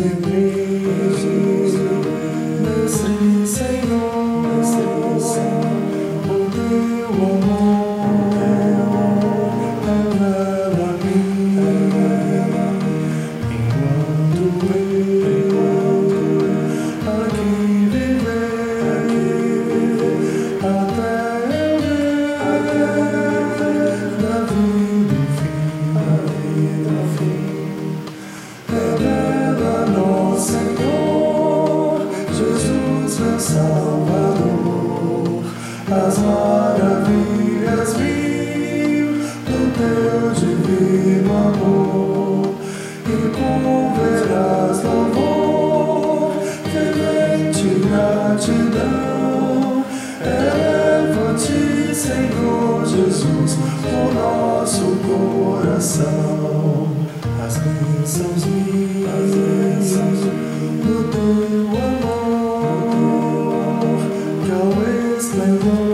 Jesus me Salvador, as maravilhas mil do teu divino amor, e converás louvor, fervente gratidão. Eleva-te, Senhor Jesus, o nosso coração. As bênçãos slow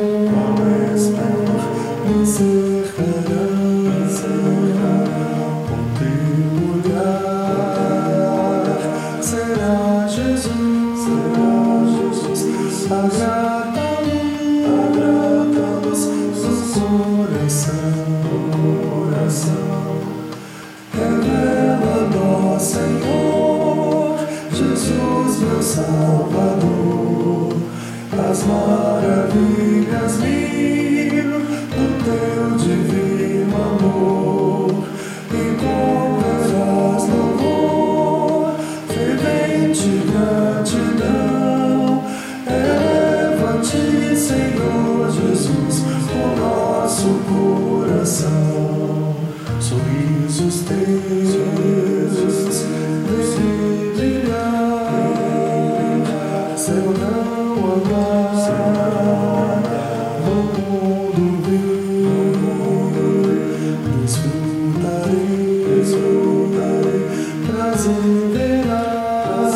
nosso coração. Sorrisos teus vê brilhar, céu não amar, mundo vir, desfrutarei, desfrutarei, prazer verás,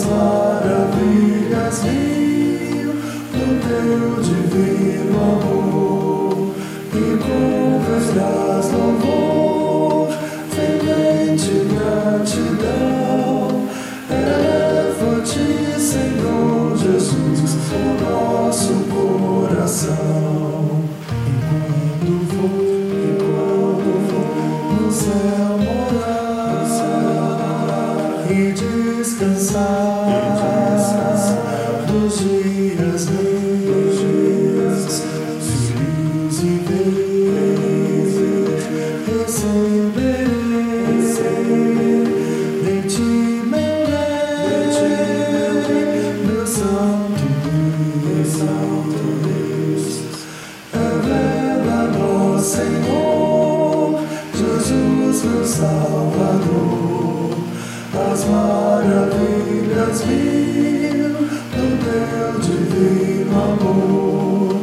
as maravilhas mil do teu divino amor, e converás louvor, fervente gratidão. Eleva-te, Senhor Jesus, o nosso coração. Enquanto for, enquanto for no céu morar e descansar, teu divino amor,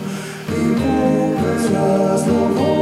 e converás louvor,